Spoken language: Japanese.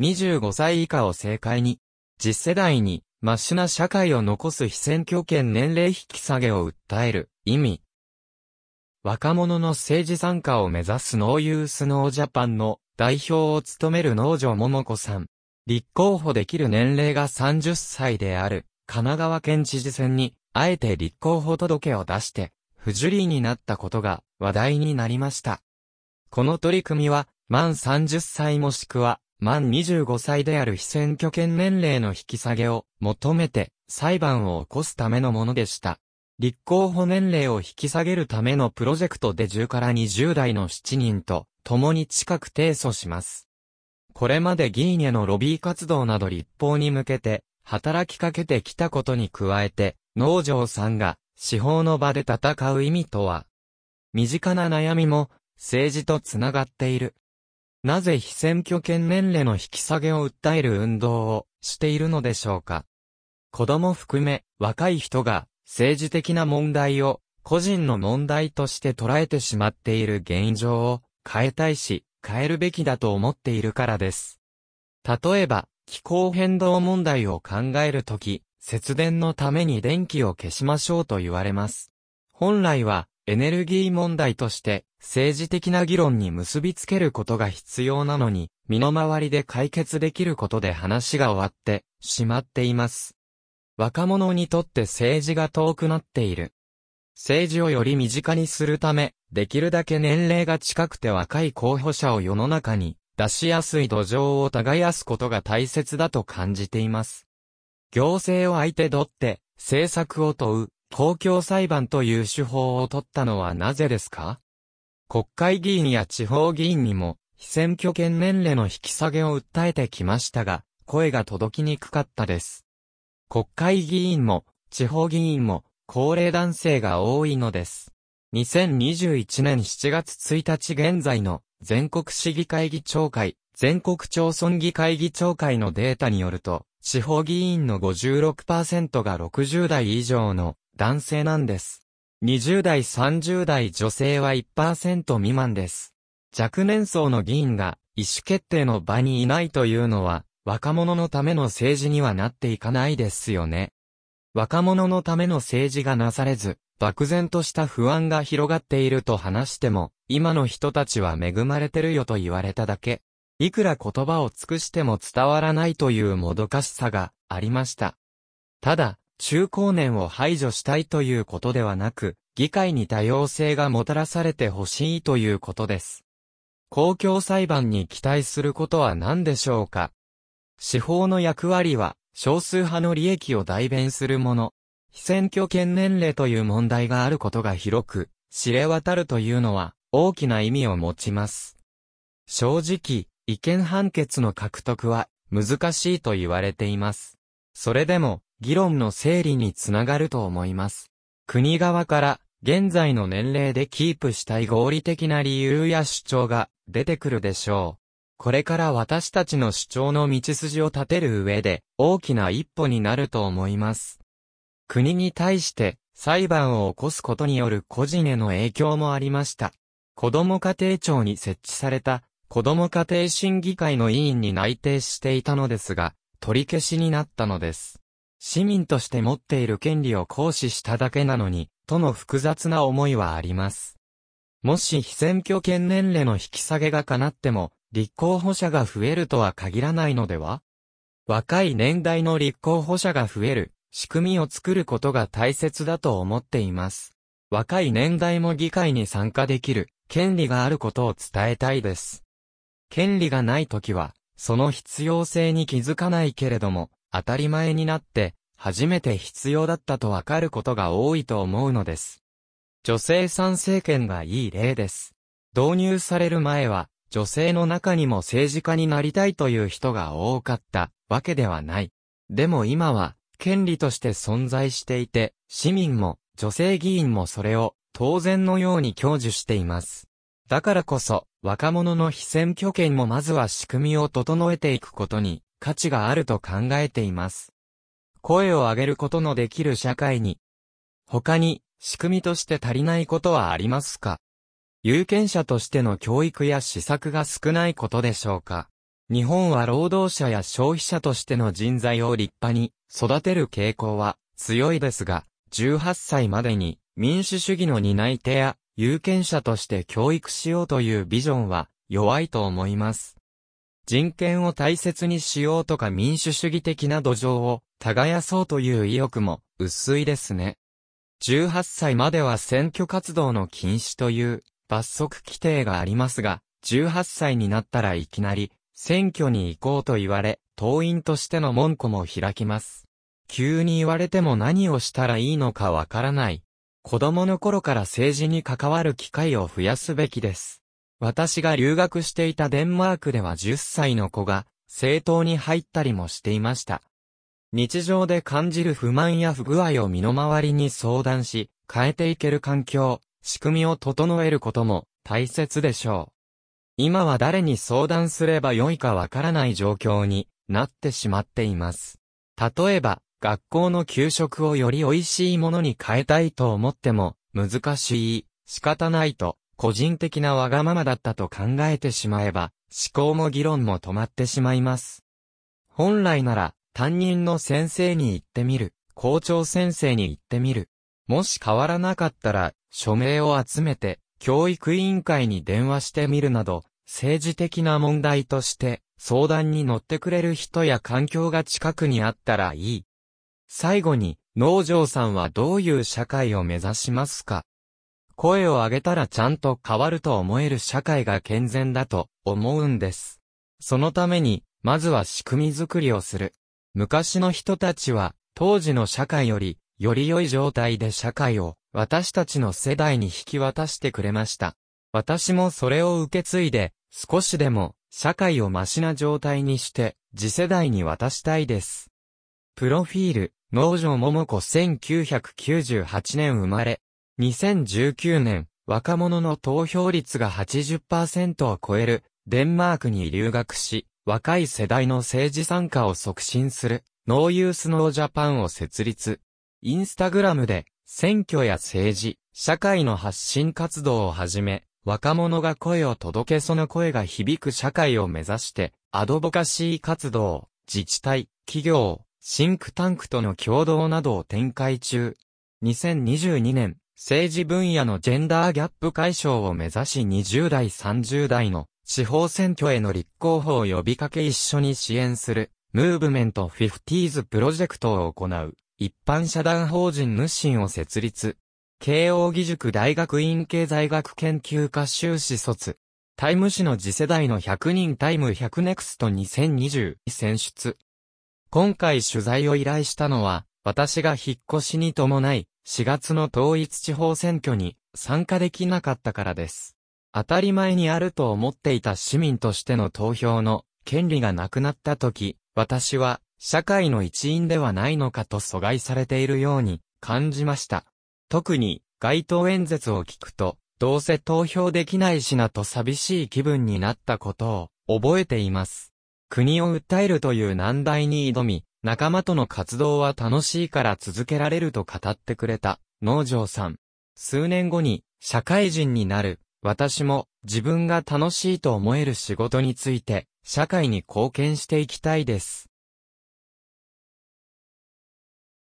25歳以下を政界に、次世代に、マッシュな社会を残す被選挙権年齢引き下げを訴える意味。若者の政治参加を目指す NO YOUTH NO JAPAN の代表を務める能條桃子さん。立候補できる年齢が30歳である神奈川県知事選に、あえて立候補届を出して、不受理になったことが話題になりました。この取り組みは、満30歳もしくは、満25歳である非選挙権年齢の引き下げを求めて裁判を起こすためのものでした。立候補年齢を引き下げるためのプロジェクトで10から20代の7人と共に近く提訴します。これまで議員へのロビー活動など立法に向けて働きかけてきたことに加えて、農場さんが司法の場で戦う意味とは、身近な悩みも政治とつながっている。なぜ非選挙権年齢の引き下げを訴える運動をしているのでしょうか？子供含め若い人が政治的な問題を個人の問題として捉えてしまっている現状を変えたいし、変えるべきだと思っているからです。例えば、気候変動問題を考えるとき、節電のために電気を消しましょうと言われます。本来は、エネルギー問題として、政治的な議論に結びつけることが必要なのに、身の回りで解決できることで話が終わってしまっています。若者にとって政治が遠くなっている。政治をより身近にするため、できるだけ年齢が近くて若い候補者を世の中に出しやすい土壌を耕すことが大切だと感じています。行政を相手取って政策を問う公共裁判という手法を取ったのはなぜですか？国会議員や地方議員にも非選挙権年齢の引き下げを訴えてきましたが、声が届きにくかったです。国会議員も地方議員も高齢男性が多いのです。2021年7月1日現在の全国市議会議長会、全国町村議会議長会のデータによると、地方議員の56%が60代以上の男性なんです。20代30代女性は1%未満です。若年層の議員が意思決定の場にいないというのは、若者のための政治にはなっていかないですよね。若者のための政治がなされず、漠然とした不安が広がっていると話しても、今の人たちは恵まれてるよと言われただけ。いくら言葉を尽くしても伝わらないというもどかしさがありました。ただ、中高年を排除したいということではなく、議会に多様性がもたらされてほしいということです。公共裁判に期待することは何でしょうか？司法の役割は少数派の利益を代弁するもの。非選挙権年齢という問題があることが広く、知れ渡るというのは、大きな意味を持ちます。正直、意見判決の獲得は、難しいと言われています。それでも、議論の整理につながると思います。国側から、現在の年齢でキープしたい合理的な理由や主張が出てくるでしょう。これから私たちの主張の道筋を立てる上で大きな一歩になると思います。国に対して裁判を起こすことによる個人への影響もありました。子ども家庭庁に設置された子ども家庭審議会の委員に内定していたのですが、取り消しになったのです。市民として持っている権利を行使しただけなのに、との複雑な思いはあります。もし非選挙権年齢の引き下げが叶っても、立候補者が増えるとは限らないのでは？若い年代の立候補者が増える仕組みを作ることが大切だと思っています。若い年代も議会に参加できる権利があることを伝えたいです。権利がないときは、その必要性に気づかないけれども、当たり前になって、初めて必要だったとわかることが多いと思うのです。女性参政権がいい例です。導入される前は、女性の中にも政治家になりたいという人が多かったわけではない。でも今は、権利として存在していて、市民も女性議員もそれを当然のように享受しています。だからこそ、若者の非選挙権もまずは仕組みを整えていくことに価値があると考えています。声を上げることのできる社会に、他に仕組みとして足りないことはありますか？有権者としての教育や施策が少ないことでしょうか？日本は労働者や消費者としての人材を立派に育てる傾向は強いですが、18歳までに民主主義の担い手や有権者として教育しようというビジョンは弱いと思います。人権を大切にしようとか民主主義的な土壌を耕そうという意欲も薄いですね。18歳までは選挙活動の禁止という罰則規定がありますが、18歳になったらいきなり選挙に行こうと言われ、党員としての門戸も開きます。急に言われても何をしたらいいのかわからない。子供の頃から政治に関わる機会を増やすべきです。私が留学していたデンマークでは10歳の子が政党に入ったりもしていました。日常で感じる不満や不具合を身の回りに相談し、変えていける環境、仕組みを整えることも大切でしょう。今は誰に相談すればよいかわからない状況になってしまっています。例えば、学校の給食をより美味しいものに変えたいと思っても、難しい、仕方ないと個人的なわがままだったと考えてしまえば、思考も議論も止まってしまいます。本来なら、担任の先生に言ってみる、校長先生に言ってみる。もし変わらなかったら、署名を集めて、教育委員会に電話してみるなど、政治的な問題として、相談に乗ってくれる人や環境が近くにあったらいい。最後に、農場さんはどういう社会を目指しますか？声を上げたらちゃんと変わると思える社会が健全だと思うんです。そのために、まずは仕組み作りをする。昔の人たちは、当時の社会より、より良い状態で社会を、私たちの世代に引き渡してくれました。私もそれを受け継いで、少しでも、社会をマシな状態にして、次世代に渡したいです。プロフィール、農場桃子1998年生まれ、2019年、若者の投票率が80%を超えるデンマークに留学し、若い世代の政治参加を促進するノーユースノージャパンを設立。インスタグラムで選挙や政治、社会の発信活動を始め、若者が声を届けその声が響く社会を目指して、アドボカシー活動、自治体、企業、シンクタンクとの共同などを展開中。2022年、政治分野のジェンダーギャップ解消を目指し20代30代の地方選挙への立候補を呼びかけ一緒に支援するムーブメント 50s プロジェクトを行う一般社団法人ヌシンを設立。慶応義塾大学院経済学研究科修士卒。タイム誌の次世代の100人タイム100ネクスト2020選出。今回取材を依頼したのは、私が引っ越しに伴い、4月の統一地方選挙に参加できなかったからです。当たり前にあると思っていた市民としての投票の権利がなくなった時、私は社会の一員ではないのかと阻害されているように感じました。特に街頭演説を聞くと、どうせ投票できないしなと寂しい気分になったことを覚えています。国を訴えるという難題に挑み、仲間との活動は楽しいから続けられると語ってくれた農場さん。数年後に社会人になる私も自分が楽しいと思える仕事について社会に貢献していきたいです。